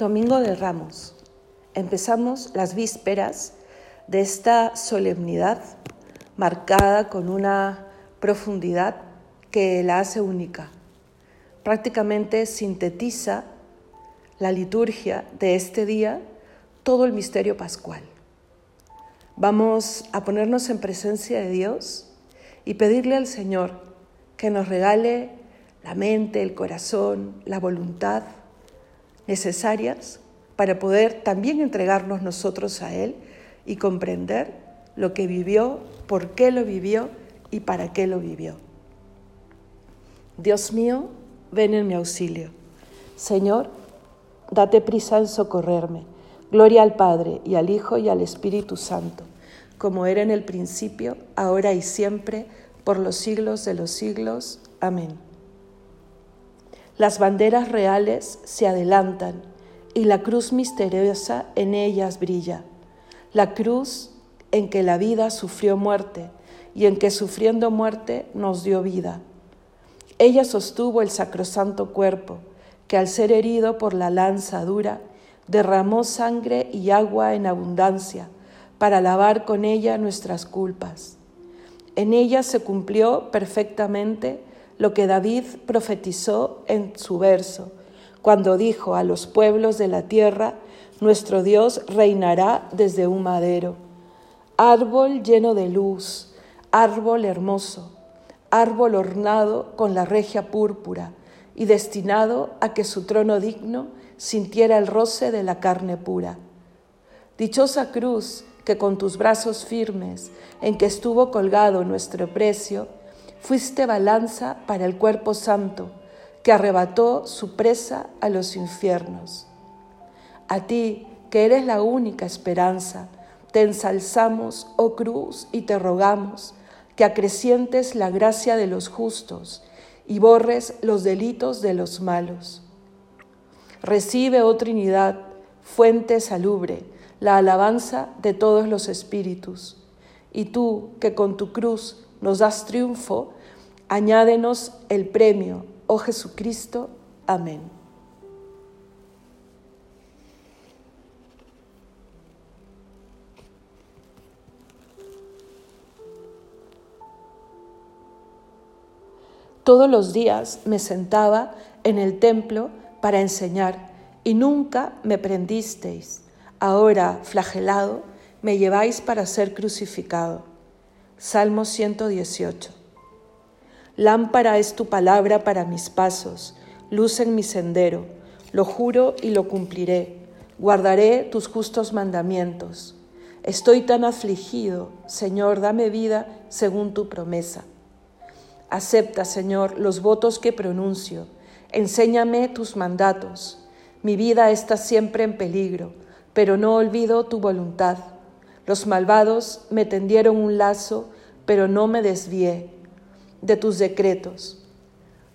Domingo de Ramos. Empezamos las vísperas de esta solemnidad marcada con una profundidad que la hace única. Prácticamente sintetiza la liturgia de este día todo el misterio pascual. Vamos a ponernos en presencia de Dios y pedirle al Señor que nos regale la mente, el corazón, la voluntad necesarias para poder también entregarnos nosotros a Él y comprender lo que vivió, por qué lo vivió y para qué lo vivió. Dios mío, ven en mi auxilio. Señor, date prisa en socorrerme. Gloria al Padre y al Hijo y al Espíritu Santo, como era en el principio, ahora y siempre, por los siglos de los siglos. Amén. Las banderas reales se adelantan y la cruz misteriosa en ellas brilla. La cruz en que la vida sufrió muerte y en que sufriendo muerte nos dio vida. Ella sostuvo el sacrosanto cuerpo que al ser herido por la lanza dura derramó sangre y agua en abundancia para lavar con ella nuestras culpas. En ella se cumplió perfectamente lo que David profetizó en su verso, cuando dijo a los pueblos de la tierra, nuestro Dios reinará desde un madero. Árbol lleno de luz, árbol hermoso, árbol ornado con la regia púrpura y destinado a que su trono digno sintiera el roce de la carne pura. Dichosa cruz que con tus brazos firmes, en que estuvo colgado nuestro precio, fuiste balanza para el cuerpo santo que arrebató su presa a los infiernos. A ti, que eres la única esperanza, te ensalzamos, oh cruz, y te rogamos que acrecientes la gracia de los justos y borres los delitos de los malos. Recibe, oh Trinidad, fuente salubre, la alabanza de todos los espíritus, y tú que con tu cruz nos das triunfo, añádenos el premio, oh Jesucristo. Amén. Todos los días me sentaba en el templo para enseñar y nunca me prendisteis. Ahora, flagelado, me lleváis para ser crucificado. Salmo 118. Lámpara es tu palabra para mis pasos, luz en mi sendero. Lo juro y lo cumpliré. Guardaré tus justos mandamientos. Estoy tan afligido, Señor, dame vida según tu promesa. Acepta, Señor, los votos que pronuncio. Enséñame tus mandatos. Mi vida está siempre en peligro, pero no olvido tu voluntad. Los malvados me tendieron un lazo, pero no me desvié de tus decretos.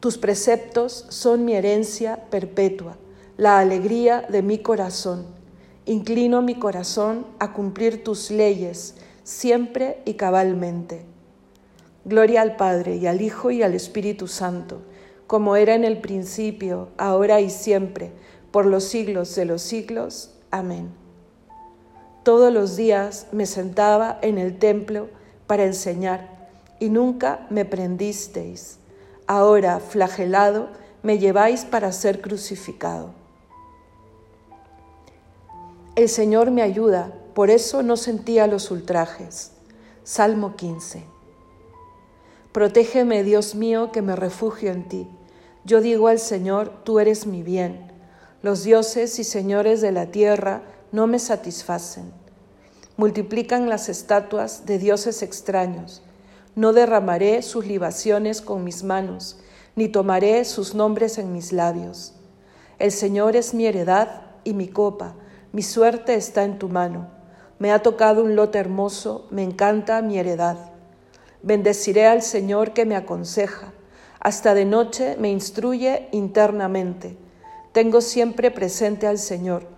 Tus preceptos son mi herencia perpetua, la alegría de mi corazón. Inclino mi corazón a cumplir tus leyes siempre y cabalmente. Gloria al Padre y al Hijo y al Espíritu Santo, como era en el principio, ahora y siempre, por los siglos de los siglos. Amén. Todos los días me sentaba en el templo para enseñar y nunca me prendisteis. Ahora, flagelado, me lleváis para ser crucificado. El Señor me ayuda, por eso no sentía los ultrajes. Salmo 15. Protégeme, Dios mío, que me refugio en ti. Yo digo al Señor, tú eres mi bien. Los dioses y señores de la tierra no me satisfacen. Multiplican las estatuas de dioses extraños. No derramaré sus libaciones con mis manos, ni tomaré sus nombres en mis labios. El Señor es mi heredad y mi copa, mi suerte está en tu mano. Me ha tocado un lote hermoso, me encanta mi heredad. Bendeciré al Señor que me aconseja, hasta de noche me instruye internamente. Tengo siempre presente al Señor,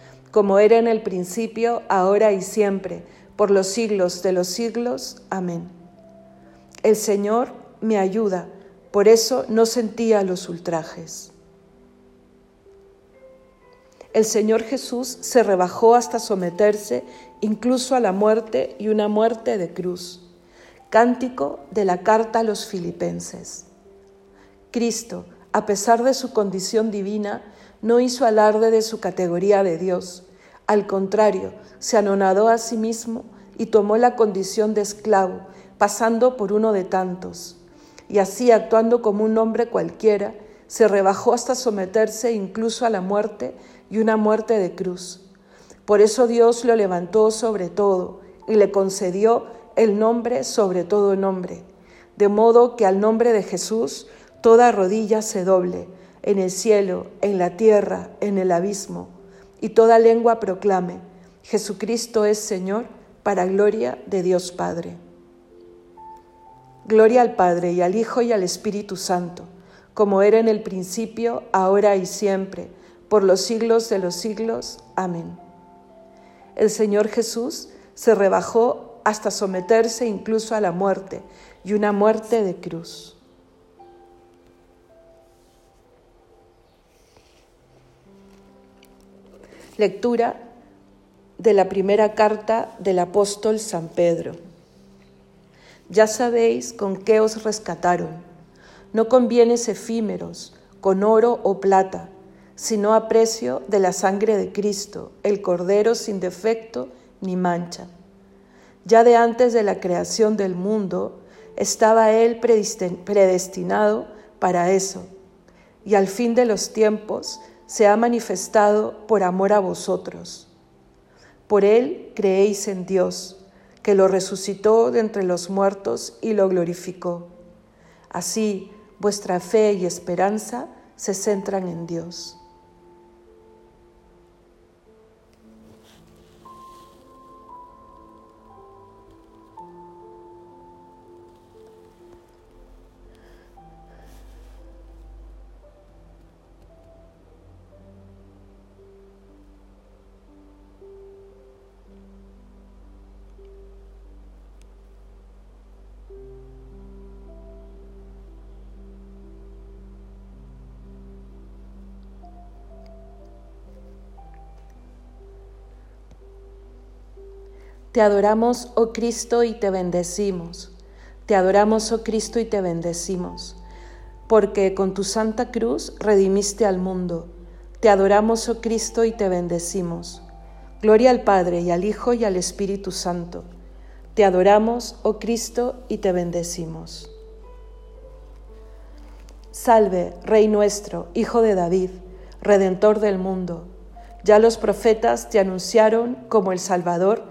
como era en el principio, ahora y siempre, por los siglos de los siglos. Amén. El Señor me ayuda, por eso no sentía los ultrajes. El Señor Jesús se rebajó hasta someterse incluso a la muerte y una muerte de cruz. Cántico de la carta a los filipenses. Cristo, a pesar de su condición divina, no hizo alarde de su categoría de Dios. Al contrario, se anonadó a sí mismo y tomó la condición de esclavo, pasando por uno de tantos. Y así, actuando como un hombre cualquiera, se rebajó hasta someterse incluso a la muerte y una muerte de cruz. Por eso Dios lo levantó sobre todo y le concedió el nombre sobre todo nombre, de modo que al nombre de Jesús toda rodilla se doble, en el cielo, en la tierra, en el abismo, y toda lengua proclame, Jesucristo es Señor, para gloria de Dios Padre. Gloria al Padre y al Hijo y al Espíritu Santo, como era en el principio, ahora y siempre, por los siglos de los siglos. Amén. El Señor Jesús se rebajó hasta someterse incluso a la muerte y una muerte de cruz. Lectura de la primera carta del apóstol San Pedro. Ya sabéis con qué os rescataron. No con bienes efímeros, con oro o plata, sino a precio de la sangre de Cristo, el Cordero sin defecto ni mancha. Ya de antes de la creación del mundo estaba Él predestinado para eso, y al fin de los tiempos se ha manifestado por amor a vosotros. Por él creéis en Dios, que lo resucitó de entre los muertos y lo glorificó. Así vuestra fe y esperanza se centran en Dios. Te adoramos, oh Cristo, y te bendecimos. Te adoramos, oh Cristo, y te bendecimos, porque con tu santa cruz redimiste al mundo. Te adoramos, oh Cristo, y te bendecimos. Gloria al Padre, y al Hijo, y al Espíritu Santo. Te adoramos, oh Cristo, y te bendecimos. Salve, Rey nuestro, Hijo de David, Redentor del mundo. Ya los profetas te anunciaron como el Salvador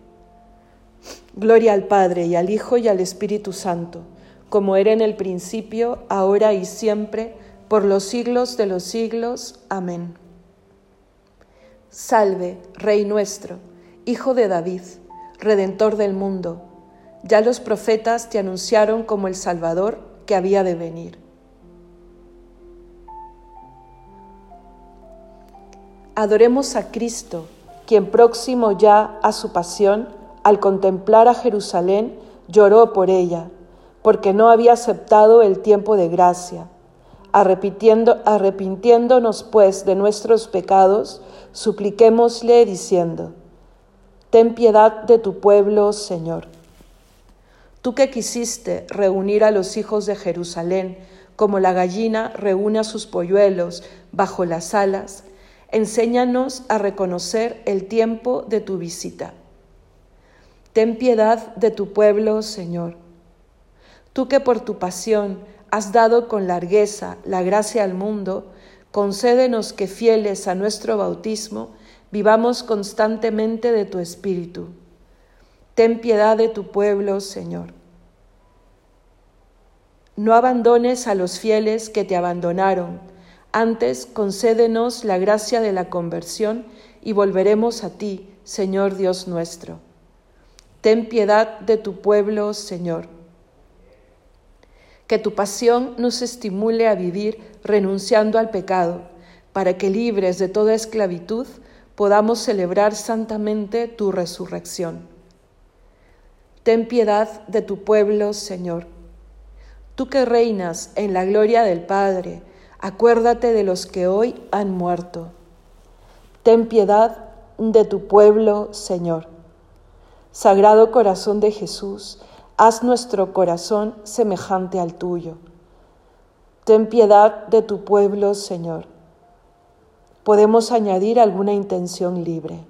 Gloria al Padre y al Hijo y al Espíritu Santo, como era en el principio, ahora y siempre, por los siglos de los siglos. Amén. Salve, Rey nuestro, Hijo de David, Redentor del mundo. Ya los profetas te anunciaron como el Salvador que había de venir. Adoremos a Cristo, quien próximo ya a su pasión, al contemplar a Jerusalén, lloró por ella, porque no había aceptado el tiempo de gracia. arrepintiéndonos pues de nuestros pecados, supliquémosle diciendo, Ten piedad de tu pueblo, Señor. Tú que quisiste reunir a los hijos de Jerusalén, como la gallina reúne a sus polluelos bajo las alas, enséñanos a reconocer el tiempo de tu visita. Ten piedad de tu pueblo, Señor. Tú que por tu pasión has dado con largueza la gracia al mundo, concédenos que fieles a nuestro bautismo, vivamos constantemente de tu Espíritu. Ten piedad de tu pueblo, Señor. No abandones a los fieles que te abandonaron, antes concédenos la gracia de la conversión y volveremos a ti, Señor Dios nuestro. Ten piedad de tu pueblo, Señor. Que tu pasión nos estimule a vivir renunciando al pecado, para que libres de toda esclavitud podamos celebrar santamente tu resurrección. Ten piedad de tu pueblo, Señor. Tú que reinas en la gloria del Padre, acuérdate de los que hoy han muerto. Ten piedad de tu pueblo, Señor. Sagrado corazón de Jesús, haz nuestro corazón semejante al tuyo. Ten piedad de tu pueblo, Señor. Podemos añadir alguna intención libre.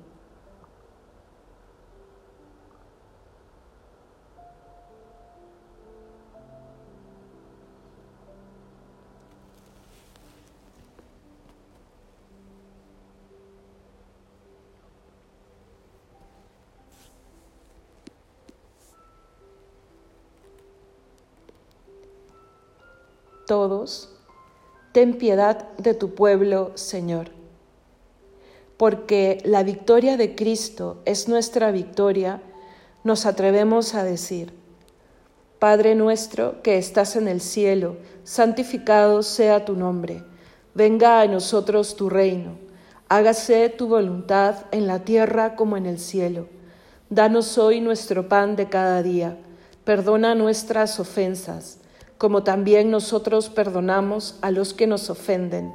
Todos, ten piedad de tu pueblo, Señor. Porque la victoria de Cristo es nuestra victoria, nos atrevemos a decir, Padre nuestro que estás en el cielo, santificado sea tu nombre, venga a nosotros tu reino, hágase tu voluntad en la tierra como en el cielo. Danos hoy nuestro pan de cada día, perdona nuestras ofensas como también nosotros perdonamos a los que nos ofenden.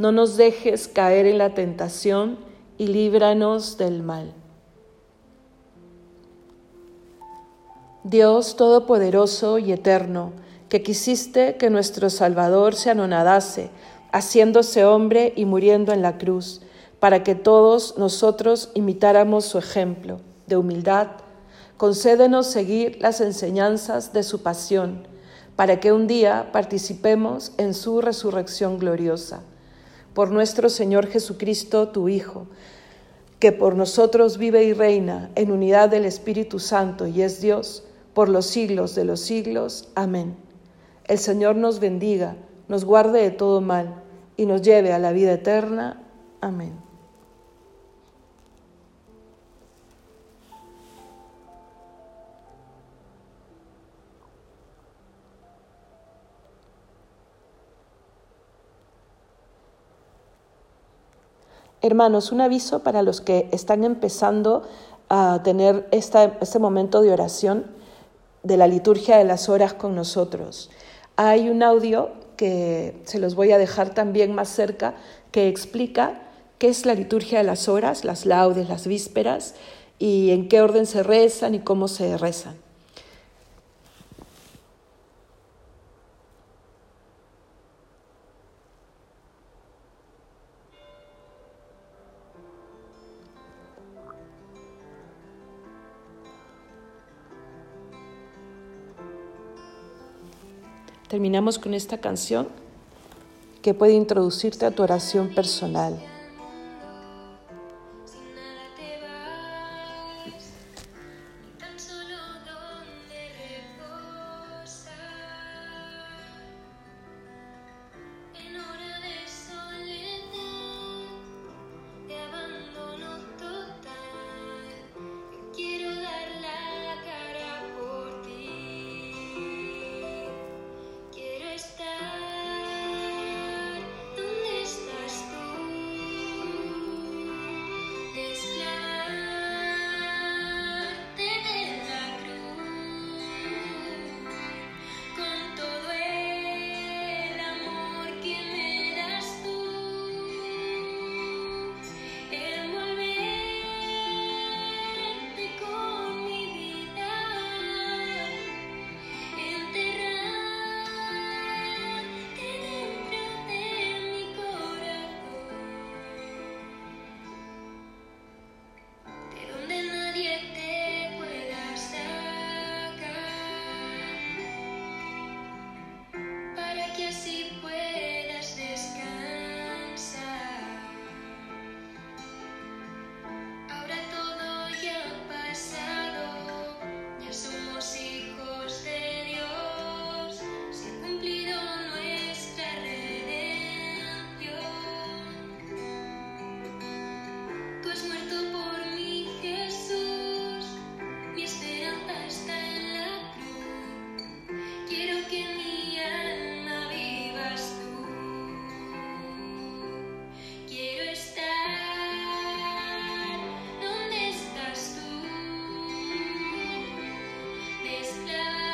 No nos dejes caer en la tentación y líbranos del mal. Dios Todopoderoso y Eterno, que quisiste que nuestro Salvador se anonadase, haciéndose hombre y muriendo en la cruz, para que todos nosotros imitáramos su ejemplo de humildad, concédenos seguir las enseñanzas de su pasión para que un día participemos en su resurrección gloriosa. Por nuestro Señor Jesucristo, tu Hijo, que por nosotros vive y reina en unidad del Espíritu Santo y es Dios por los siglos de los siglos. Amén. El Señor nos bendiga, nos guarde de todo mal y nos lleve a la vida eterna. Amén. Hermanos, un aviso para los que están empezando a tener este momento de oración de la liturgia de las horas con nosotros. Hay un audio que se los voy a dejar también más cerca que explica qué es la liturgia de las horas, las laudes, las vísperas y en qué orden se rezan y cómo se rezan. Terminamos con esta canción que puede introducirte a tu oración personal. Yeah.